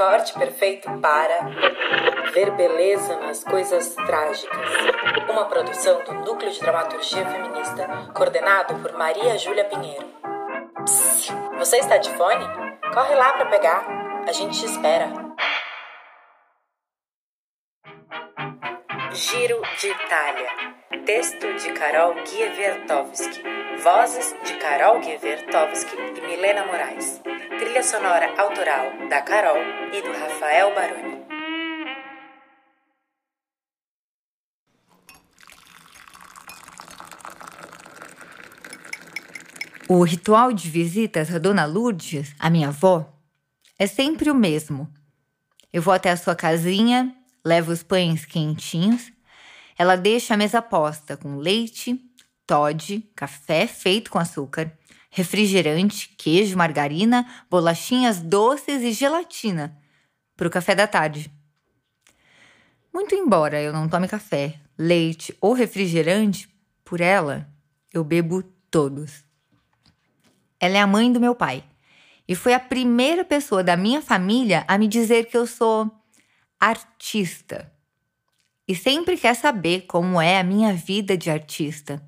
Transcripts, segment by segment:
Recorte perfeito para ver beleza nas coisas trágicas. Uma produção do Núcleo de Dramaturgia Feminista, coordenado por Maria Júlia Pinheiro. Psst, você está de fone? Corre lá para pegar. A gente te espera. Giro de Itália. Texto de Carol Gievertovski. Vozes de Carol Gievertovski e Milena Moraes. Trilha sonora autoral da Carol e do Rafael Baroni. O ritual de visitas a Dona Lourdes, a minha avó, é sempre o mesmo. Eu vou até a sua casinha, levo os pães quentinhos, ela deixa a mesa posta com leite, Todd, café feito com açúcar, refrigerante, queijo, margarina, bolachinhas doces e gelatina para o café da tarde. Muito embora eu não tome café, leite ou refrigerante, por ela eu bebo todos. Ela é a mãe do meu pai e foi a primeira pessoa da minha família a me dizer que eu sou artista. E sempre quer saber como é a minha vida de artista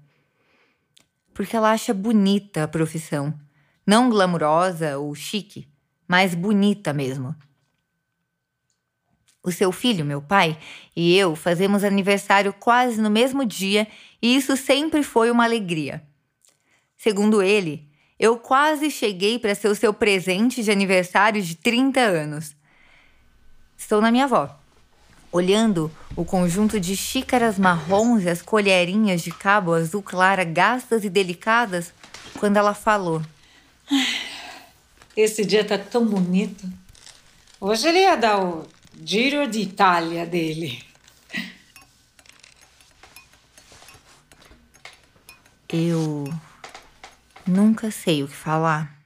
porque ela acha bonita a profissão. Não glamurosa ou chique, mas bonita mesmo. O seu filho, meu pai, e eu fazemos aniversário quase no mesmo dia e isso sempre foi uma alegria. Segundo ele, eu quase cheguei para ser o seu presente de aniversário de 30 anos. Estou na minha avó olhando o conjunto de xícaras marrons e as colherinhas de cabo azul clara gastas e delicadas, quando ela falou: Esse dia tá tão bonito. Hoje ele ia dar o Giro de Itália dele. Eu nunca sei o que falar.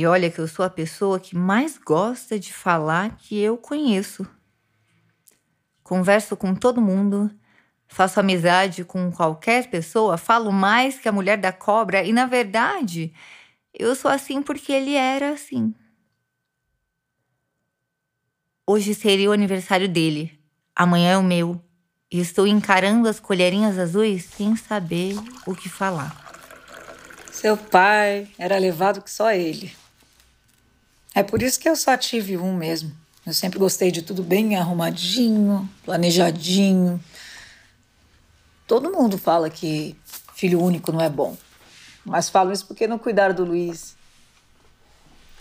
E olha que eu sou a pessoa que mais gosta de falar que eu conheço. Converso com todo mundo, faço amizade com qualquer pessoa, falo mais que a mulher da cobra e, na verdade, eu sou assim porque ele era assim. Hoje seria o aniversário dele, amanhã é o meu, e estou encarando as colherinhas azuis sem saber o que falar. Seu pai era levado que só ele. É por isso que eu só tive um mesmo. Eu sempre gostei de tudo bem arrumadinho, planejadinho. Todo mundo fala que filho único não é bom. Mas falam isso porque não cuidaram do Luiz.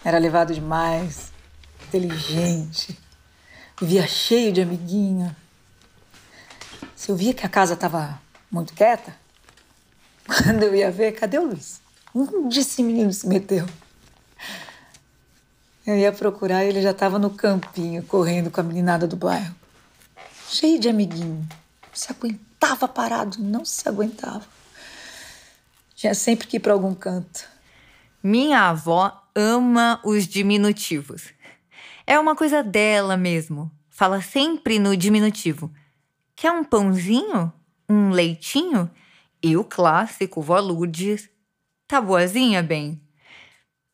Era levado demais, inteligente, vivia cheio de amiguinha. Se eu via que a casa estava muito quieta, quando eu ia ver, cadê o Luiz? Onde esse menino se meteu? Eu ia procurar e ele já estava no campinho, correndo com a meninada do bairro. Cheio de amiguinho. Se aguentava parado, não se aguentava. Tinha sempre que ir para algum canto. Minha avó ama os diminutivos. É uma coisa dela mesmo. Fala sempre no diminutivo. Quer um pãozinho? Um leitinho? E o clássico, vó Lourdes. Tá boazinha, bem?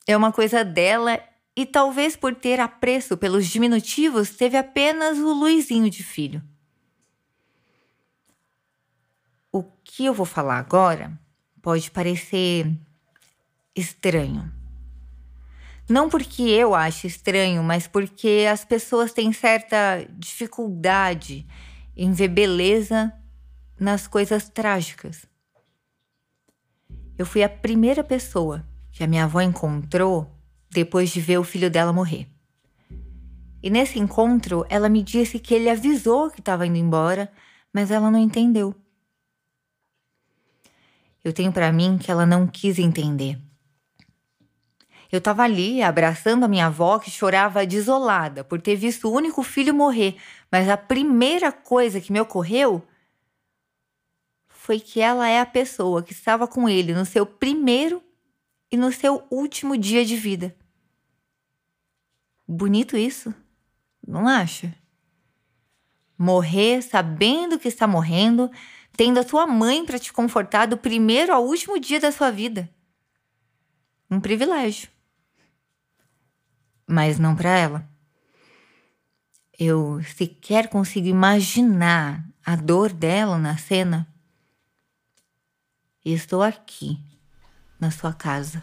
É uma coisa dela e talvez por ter apreço pelos diminutivos, teve apenas o Luizinho de filho. O que eu vou falar agora pode parecer estranho. Não porque eu acho estranho, mas porque as pessoas têm certa dificuldade em ver beleza nas coisas trágicas. Eu fui a primeira pessoa que a minha avó encontrou depois de ver o filho dela morrer. E nesse encontro, ela me disse que ele avisou que estava indo embora, mas ela não entendeu. Eu tenho para mim que ela não quis entender. Eu estava ali abraçando a minha avó que chorava desolada por ter visto o único filho morrer, mas a primeira coisa que me ocorreu foi que ela é a pessoa que estava com ele no seu primeiro e no seu último dia de vida. Bonito isso, não acha? Morrer sabendo que está morrendo, tendo a sua mãe para te confortar do primeiro ao último dia da sua vida. Um privilégio. mas não para ela. Eu sequer consigo imaginar a dor dela na cena. Estou aqui, na sua casa.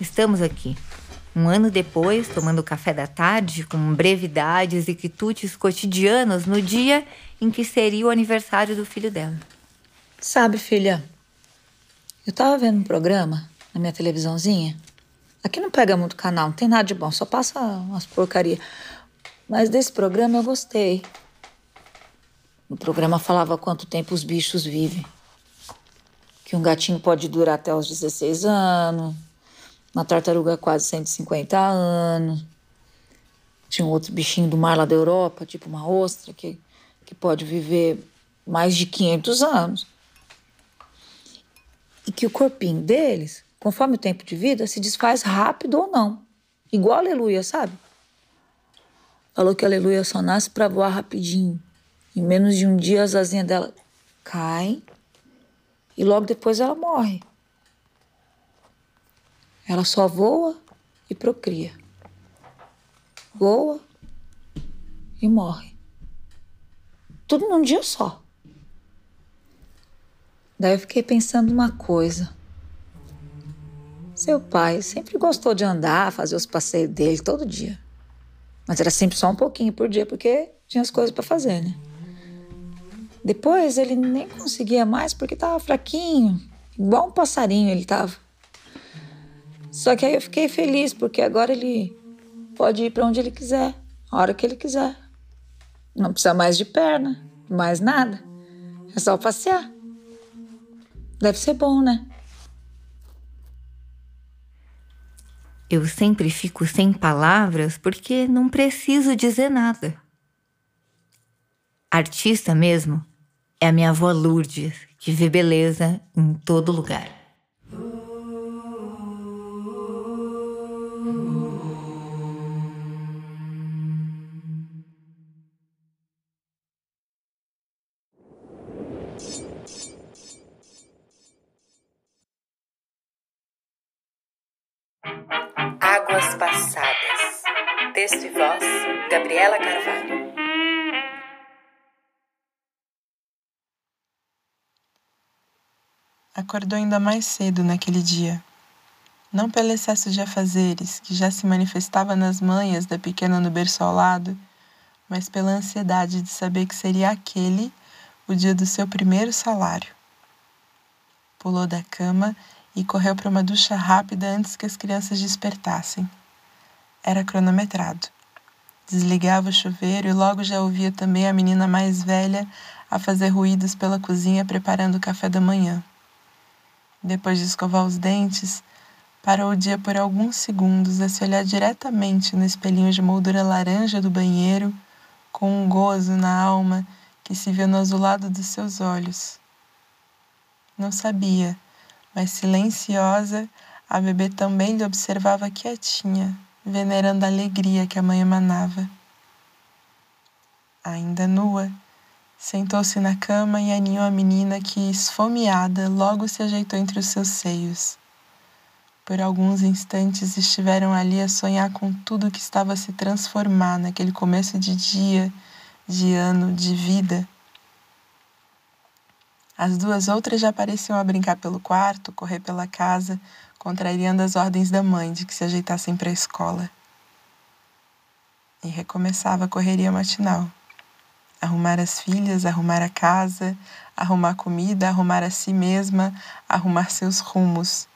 Estamos aqui, um ano depois, tomando café da tarde, com brevidades e quitutes cotidianos no dia em que seria o aniversário do filho dela. Sabe, filha, eu tava vendo um programa na minha televisãozinha. Aqui não pega muito canal, não tem nada de bom, só passa umas porcaria. Mas desse programa eu gostei. O programa falava quanto tempo os bichos vivem. Que um gatinho pode durar até os 16 anos, uma tartaruga quase 150 anos. Tinha um outro bichinho do mar lá da Europa, tipo uma ostra, que, que pode viver mais de 500 anos. E que o corpinho deles, conforme o tempo de vida, se desfaz rápido ou não. Igual a aleluia, sabe? Falou que a aleluia só nasce para voar rapidinho. Em menos de um dia as asinhas dela caem e logo depois ela morre. Ela só voa e procria. Voa e morre. Tudo num dia só. Daí eu fiquei pensando uma coisa. Seu pai sempre gostou de andar, fazer os passeios dele todo dia. Mas era sempre só um pouquinho por dia, porque tinha as coisas para fazer, né? Depois ele nem conseguia mais porque estava fraquinho, igual um passarinho ele estava. Só que aí eu fiquei feliz porque agora ele pode ir para onde ele quiser, a hora que ele quiser. Não precisa mais de perna, mais nada. É só passear. Deve ser bom, né? Eu sempre fico sem palavras porque não preciso dizer nada. Artista mesmo é a minha avó Lourdes, que vê beleza em todo lugar. Acordou ainda mais cedo naquele dia. Não pelo excesso de afazeres que já se manifestava nas manhas da pequena no berço ao lado, mas pela ansiedade de saber que seria aquele o dia do seu primeiro salário. Pulou da cama e correu para uma ducha rápida antes que as crianças despertassem. Era cronometrado. Desligava o chuveiro e logo já ouvia também a menina mais velha a fazer ruídos pela cozinha preparando o café da manhã. Depois de escovar os dentes, parou o dia por alguns segundos a se olhar diretamente no espelhinho de moldura laranja do banheiro, com um gozo na alma que se via no azulado dos seus olhos. Não sabia mas silenciosa, a bebê também lhe observava quietinha, venerando a alegria que a mãe emanava. Ainda nua, sentou-se na cama e aninhou a menina que, esfomeada, logo se ajeitou entre os seus seios. Por alguns instantes estiveram ali a sonhar com tudo que estava a se transformar naquele começo de dia, de ano, de vida as duas outras já pareciam a brincar pelo quarto, correr pela casa, contrariando as ordens da mãe de que se ajeitassem para a escola. E recomeçava a correria matinal. Arrumar as filhas, arrumar a casa, arrumar comida, arrumar a si mesma, arrumar seus rumos.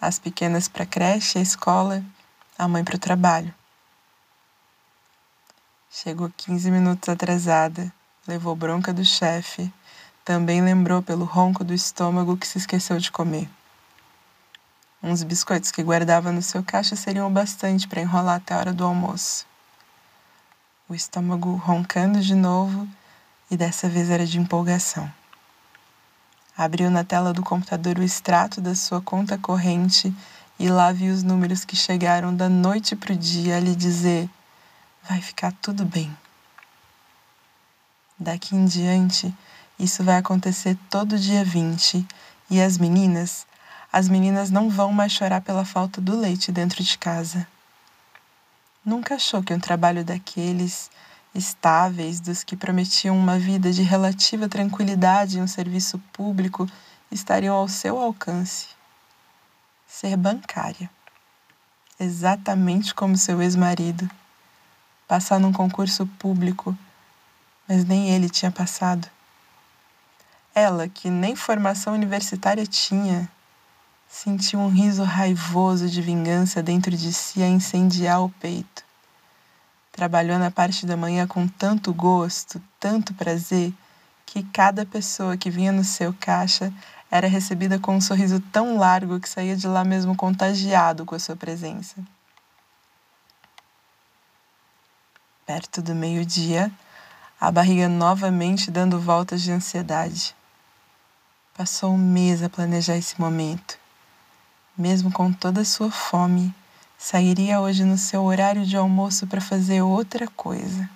As pequenas para a creche, a escola, a mãe para o trabalho. Chegou 15 minutos atrasada, levou bronca do chefe, também lembrou pelo ronco do estômago que se esqueceu de comer. Uns biscoitos que guardava no seu caixa seriam o bastante para enrolar até a hora do almoço. O estômago roncando de novo e dessa vez era de empolgação. Abriu na tela do computador o extrato da sua conta corrente e lá viu os números que chegaram da noite para o dia a lhe dizer: vai ficar tudo bem. Daqui em diante, isso vai acontecer todo dia 20 e as meninas, as meninas não vão mais chorar pela falta do leite dentro de casa. Nunca achou que um trabalho daqueles estáveis, dos que prometiam uma vida de relativa tranquilidade em um serviço público, estariam ao seu alcance. Ser bancária. Exatamente como seu ex-marido. Passar num concurso público, mas nem ele tinha passado. Ela, que nem formação universitária tinha, sentiu um riso raivoso de vingança dentro de si a incendiar o peito. Trabalhou na parte da manhã com tanto gosto, tanto prazer, que cada pessoa que vinha no seu caixa era recebida com um sorriso tão largo que saía de lá mesmo contagiado com a sua presença. Perto do meio-dia, a barriga novamente dando voltas de ansiedade. Passou um mês a planejar esse momento. Mesmo com toda a sua fome, Sairia hoje no seu horário de almoço para fazer outra coisa.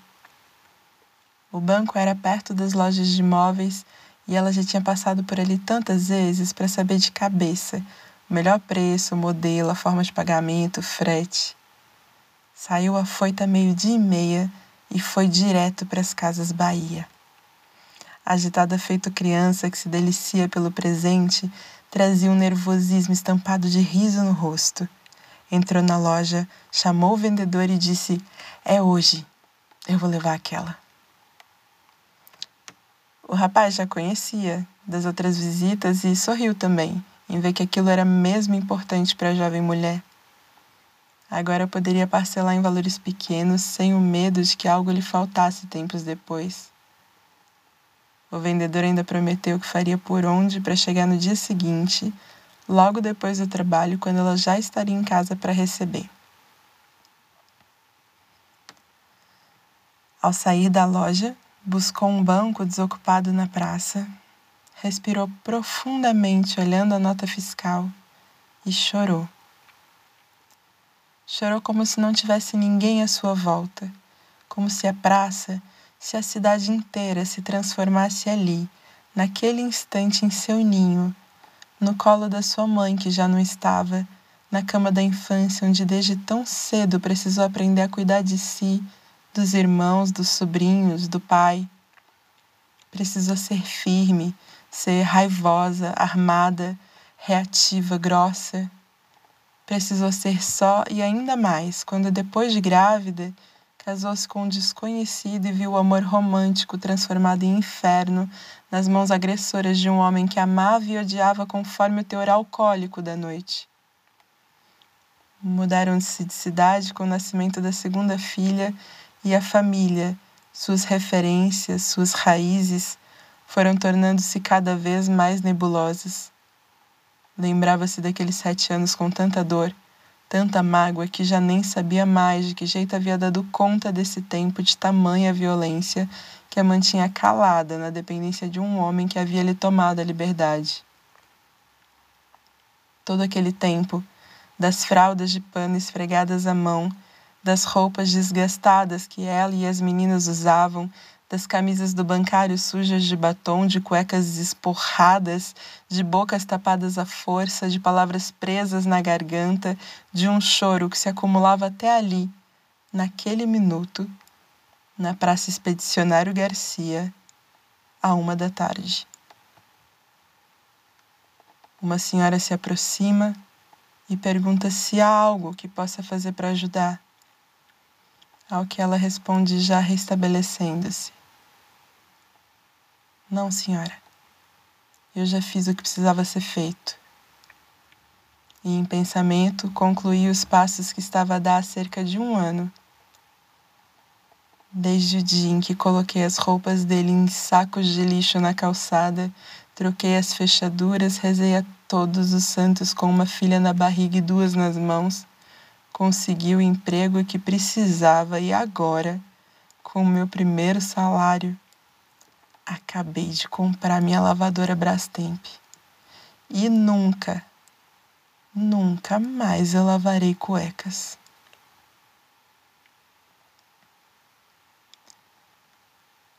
O banco era perto das lojas de imóveis e ela já tinha passado por ali tantas vezes para saber de cabeça o melhor preço, o modelo, a forma de pagamento, o frete. Saiu a foita meio-dia e meia e foi direto para as Casas Bahia. Agitada feito criança que se delicia pelo presente, trazia um nervosismo estampado de riso no rosto. Entrou na loja, chamou o vendedor e disse: É hoje, eu vou levar aquela. O rapaz já conhecia das outras visitas e sorriu também, em ver que aquilo era mesmo importante para a jovem mulher. Agora poderia parcelar em valores pequenos sem o medo de que algo lhe faltasse tempos depois. O vendedor ainda prometeu que faria por onde para chegar no dia seguinte logo depois do trabalho, quando ela já estaria em casa para receber. Ao sair da loja, buscou um banco desocupado na praça, respirou profundamente olhando a nota fiscal e chorou. Chorou como se não tivesse ninguém à sua volta, como se a praça, se a cidade inteira se transformasse ali, naquele instante em seu ninho, no colo da sua mãe, que já não estava, na cama da infância, onde desde tão cedo precisou aprender a cuidar de si, dos irmãos, dos sobrinhos, do pai. Precisou ser firme, ser raivosa, armada, reativa, grossa. Precisou ser só e ainda mais quando, depois de grávida, casou-se com um desconhecido e viu o amor romântico transformado em inferno nas mãos agressoras de um homem que amava e odiava conforme o teor alcoólico da noite. Mudaram-se de cidade com o nascimento da segunda filha e a família, suas referências, suas raízes, foram tornando-se cada vez mais nebulosas. Lembrava-se daqueles sete anos com tanta dor tanta mágoa que já nem sabia mais de que jeito havia dado conta desse tempo de tamanha violência que a mantinha calada na dependência de um homem que havia lhe tomado a liberdade. Todo aquele tempo, das fraldas de pano esfregadas à mão, das roupas desgastadas que ela e as meninas usavam, das camisas do bancário sujas de batom, de cuecas esporradas, de bocas tapadas à força, de palavras presas na garganta, de um choro que se acumulava até ali, naquele minuto, na Praça Expedicionário Garcia, à uma da tarde. Uma senhora se aproxima e pergunta se há algo que possa fazer para ajudar. Ao que ela responde, já restabelecendo-se. Não, senhora. Eu já fiz o que precisava ser feito. E em pensamento concluí os passos que estava a dar há cerca de um ano. Desde o dia em que coloquei as roupas dele em sacos de lixo na calçada, troquei as fechaduras, rezei a todos os santos com uma filha na barriga e duas nas mãos, consegui o emprego que precisava e agora, com o meu primeiro salário, Acabei de comprar minha lavadora Brastemp. E nunca, nunca mais eu lavarei cuecas.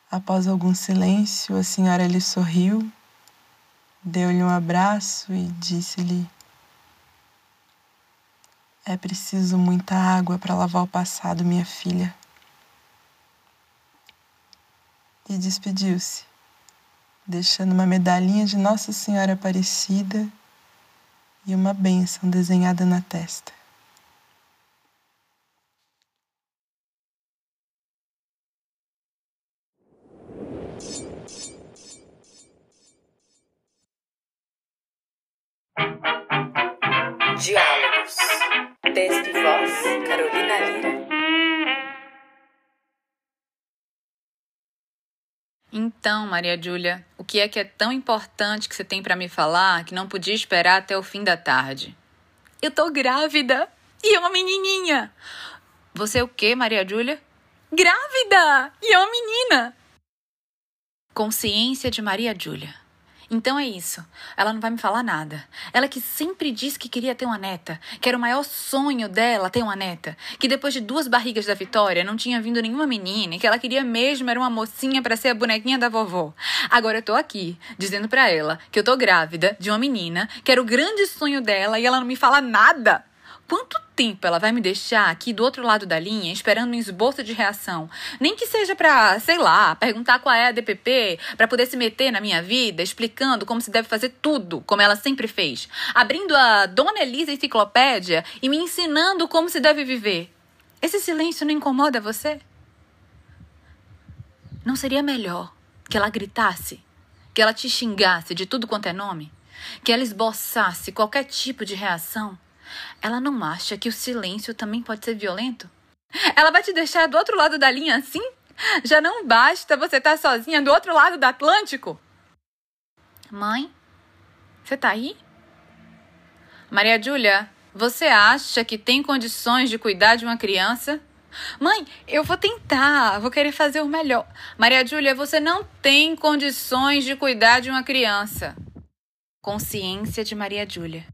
Após algum silêncio, a senhora lhe sorriu, deu-lhe um abraço e disse-lhe: É preciso muita água para lavar o passado, minha filha. E despediu-se, deixando uma medalhinha de Nossa Senhora Aparecida e uma bênção desenhada na testa. Diálogos. Então, Maria Júlia, o que é que é tão importante que você tem para me falar que não podia esperar até o fim da tarde? Eu tô grávida e é uma menininha. Você é o quê, Maria Júlia? Grávida e é uma menina. Consciência de Maria Júlia. Então é isso. Ela não vai me falar nada. Ela que sempre disse que queria ter uma neta, que era o maior sonho dela ter uma neta, que depois de duas barrigas da Vitória não tinha vindo nenhuma menina e que ela queria mesmo era uma mocinha para ser a bonequinha da vovó. Agora eu tô aqui dizendo para ela que eu tô grávida de uma menina, que era o grande sonho dela e ela não me fala nada. Quanto tempo ela vai me deixar aqui do outro lado da linha esperando um esboço de reação? Nem que seja para, sei lá, perguntar qual é a DPP, para poder se meter na minha vida, explicando como se deve fazer tudo, como ela sempre fez, abrindo a Dona Elisa Enciclopédia e me ensinando como se deve viver. Esse silêncio não incomoda você? Não seria melhor que ela gritasse, que ela te xingasse de tudo quanto é nome, que ela esboçasse qualquer tipo de reação? Ela não acha que o silêncio também pode ser violento? Ela vai te deixar do outro lado da linha assim? Já não basta você estar sozinha do outro lado do Atlântico? Mãe, você tá aí? Maria Júlia, você acha que tem condições de cuidar de uma criança? Mãe, eu vou tentar, vou querer fazer o melhor. Maria Júlia, você não tem condições de cuidar de uma criança. Consciência de Maria Júlia.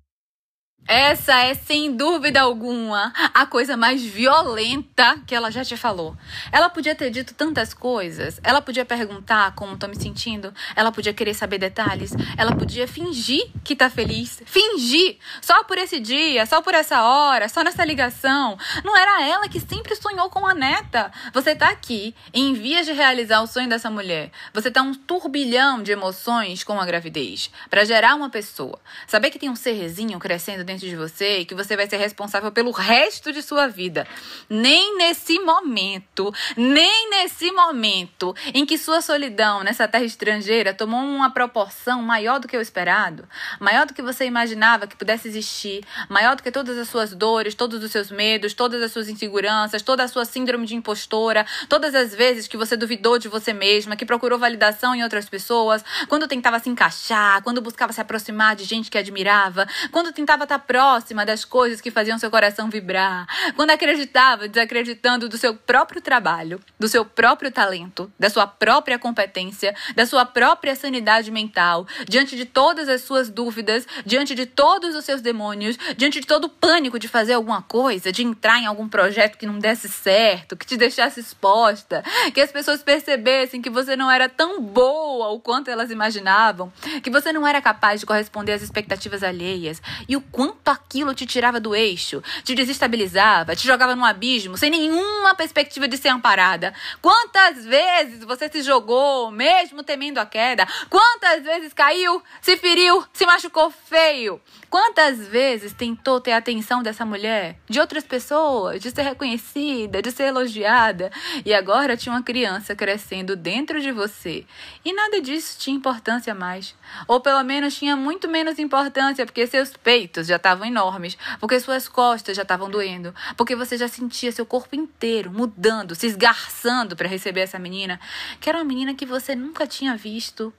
Essa é, sem dúvida alguma, a coisa mais violenta que ela já te falou. Ela podia ter dito tantas coisas. Ela podia perguntar como tô me sentindo. Ela podia querer saber detalhes. Ela podia fingir que tá feliz. Fingir! Só por esse dia, só por essa hora, só nessa ligação. Não era ela que sempre sonhou com a neta. Você tá aqui, em vias de realizar o sonho dessa mulher. Você tá um turbilhão de emoções com a gravidez. para gerar uma pessoa. Saber que tem um serrezinho crescendo dentro de você e que você vai ser responsável pelo resto de sua vida. Nem nesse momento, nem nesse momento em que sua solidão nessa terra estrangeira tomou uma proporção maior do que o esperado, maior do que você imaginava que pudesse existir, maior do que todas as suas dores, todos os seus medos, todas as suas inseguranças, toda a sua síndrome de impostora, todas as vezes que você duvidou de você mesma, que procurou validação em outras pessoas, quando tentava se encaixar, quando buscava se aproximar de gente que admirava, quando tentava estar próxima das coisas que faziam seu coração vibrar, quando acreditava desacreditando do seu próprio trabalho, do seu próprio talento, da sua própria competência, da sua própria sanidade mental, diante de todas as suas dúvidas, diante de todos os seus demônios, diante de todo o pânico de fazer alguma coisa, de entrar em algum projeto que não desse certo, que te deixasse exposta, que as pessoas percebessem que você não era tão boa o quanto elas imaginavam, que você não era capaz de corresponder às expectativas alheias. E o quanto quanto aquilo te tirava do eixo, te desestabilizava, te jogava num abismo, sem nenhuma perspectiva de ser amparada. Quantas vezes você se jogou, mesmo temendo a queda? Quantas vezes caiu, se feriu, se machucou feio? Quantas vezes tentou ter a atenção dessa mulher, de outras pessoas, de ser reconhecida, de ser elogiada? E agora tinha uma criança crescendo dentro de você. E nada disso tinha importância mais. Ou pelo menos tinha muito menos importância, porque seus peitos já estavam enormes, porque suas costas já estavam doendo, porque você já sentia seu corpo inteiro mudando, se esgarçando para receber essa menina, que era uma menina que você nunca tinha visto,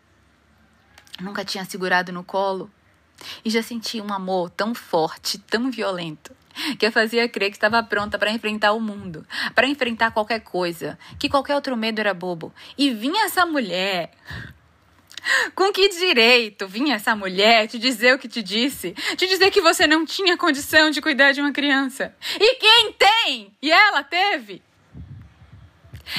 nunca tinha segurado no colo e já sentia um amor tão forte, tão violento, que a fazia crer que estava pronta para enfrentar o mundo, para enfrentar qualquer coisa, que qualquer outro medo era bobo. E vinha essa mulher. Com que direito vinha essa mulher te dizer o que te disse? Te dizer que você não tinha condição de cuidar de uma criança? E quem tem? E ela teve?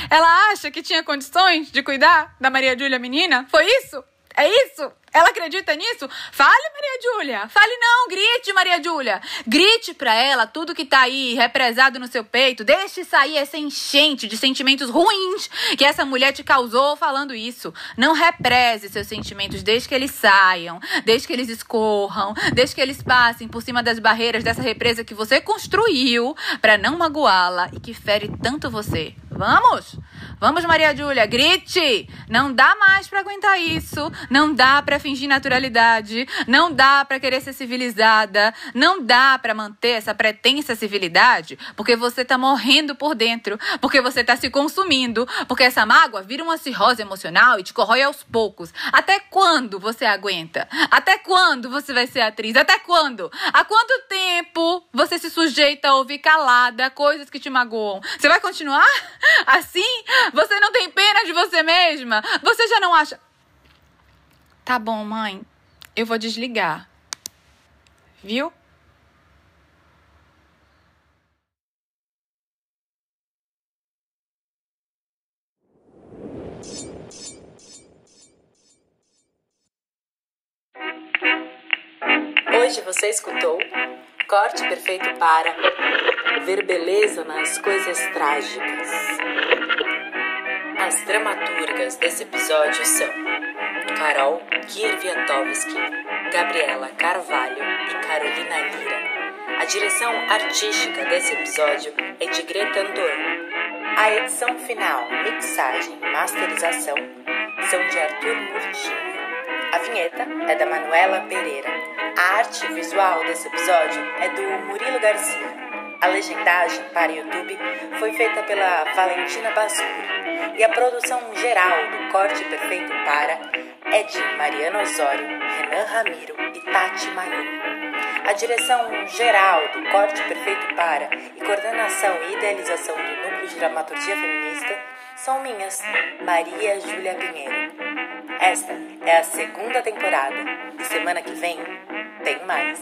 Ela acha que tinha condições de cuidar da Maria Júlia menina? Foi isso? É isso? Ela acredita nisso? Fale, Maria Júlia. Fale não, grite, Maria Júlia. Grite pra ela tudo que tá aí represado no seu peito. Deixe sair essa enchente de sentimentos ruins que essa mulher te causou falando isso. Não represe seus sentimentos desde que eles saiam, desde que eles escorram, desde que eles passem por cima das barreiras dessa represa que você construiu para não magoá-la e que fere tanto você. Vamos? Vamos, Maria Júlia, grite! Não dá mais para aguentar isso. Não dá para fingir naturalidade. Não dá para querer ser civilizada. Não dá para manter essa pretensa civilidade, porque você tá morrendo por dentro, porque você tá se consumindo, porque essa mágoa vira uma cirrose emocional e te corrói aos poucos. Até quando você aguenta? Até quando você vai ser atriz? Até quando? Há quanto tempo você se sujeita a ouvir calada coisas que te magoam? Você vai continuar assim? Você não tem pena de você mesma? Você já não acha. Tá bom, mãe. Eu vou desligar. Viu? Hoje você escutou Corte Perfeito para Ver Beleza nas Coisas Trágicas. As dramaturgas desse episódio são Carol Kierviatowski, Gabriela Carvalho e Carolina Lira. A direção artística desse episódio é de Greta Andor. A edição final, mixagem e masterização são de Arthur Murtinho. A vinheta é da Manuela Pereira. A arte visual desse episódio é do Murilo Garcia. A legendagem para YouTube foi feita pela Valentina Bascuro. E a produção geral do Corte Perfeito para é de Mariana Osório, Renan Ramiro e Tati Mayumi. A direção geral do Corte Perfeito para e coordenação e idealização do Núcleo de Dramaturgia Feminista são minhas, Maria Júlia Pinheiro. Esta é a segunda temporada e semana que vem tem mais.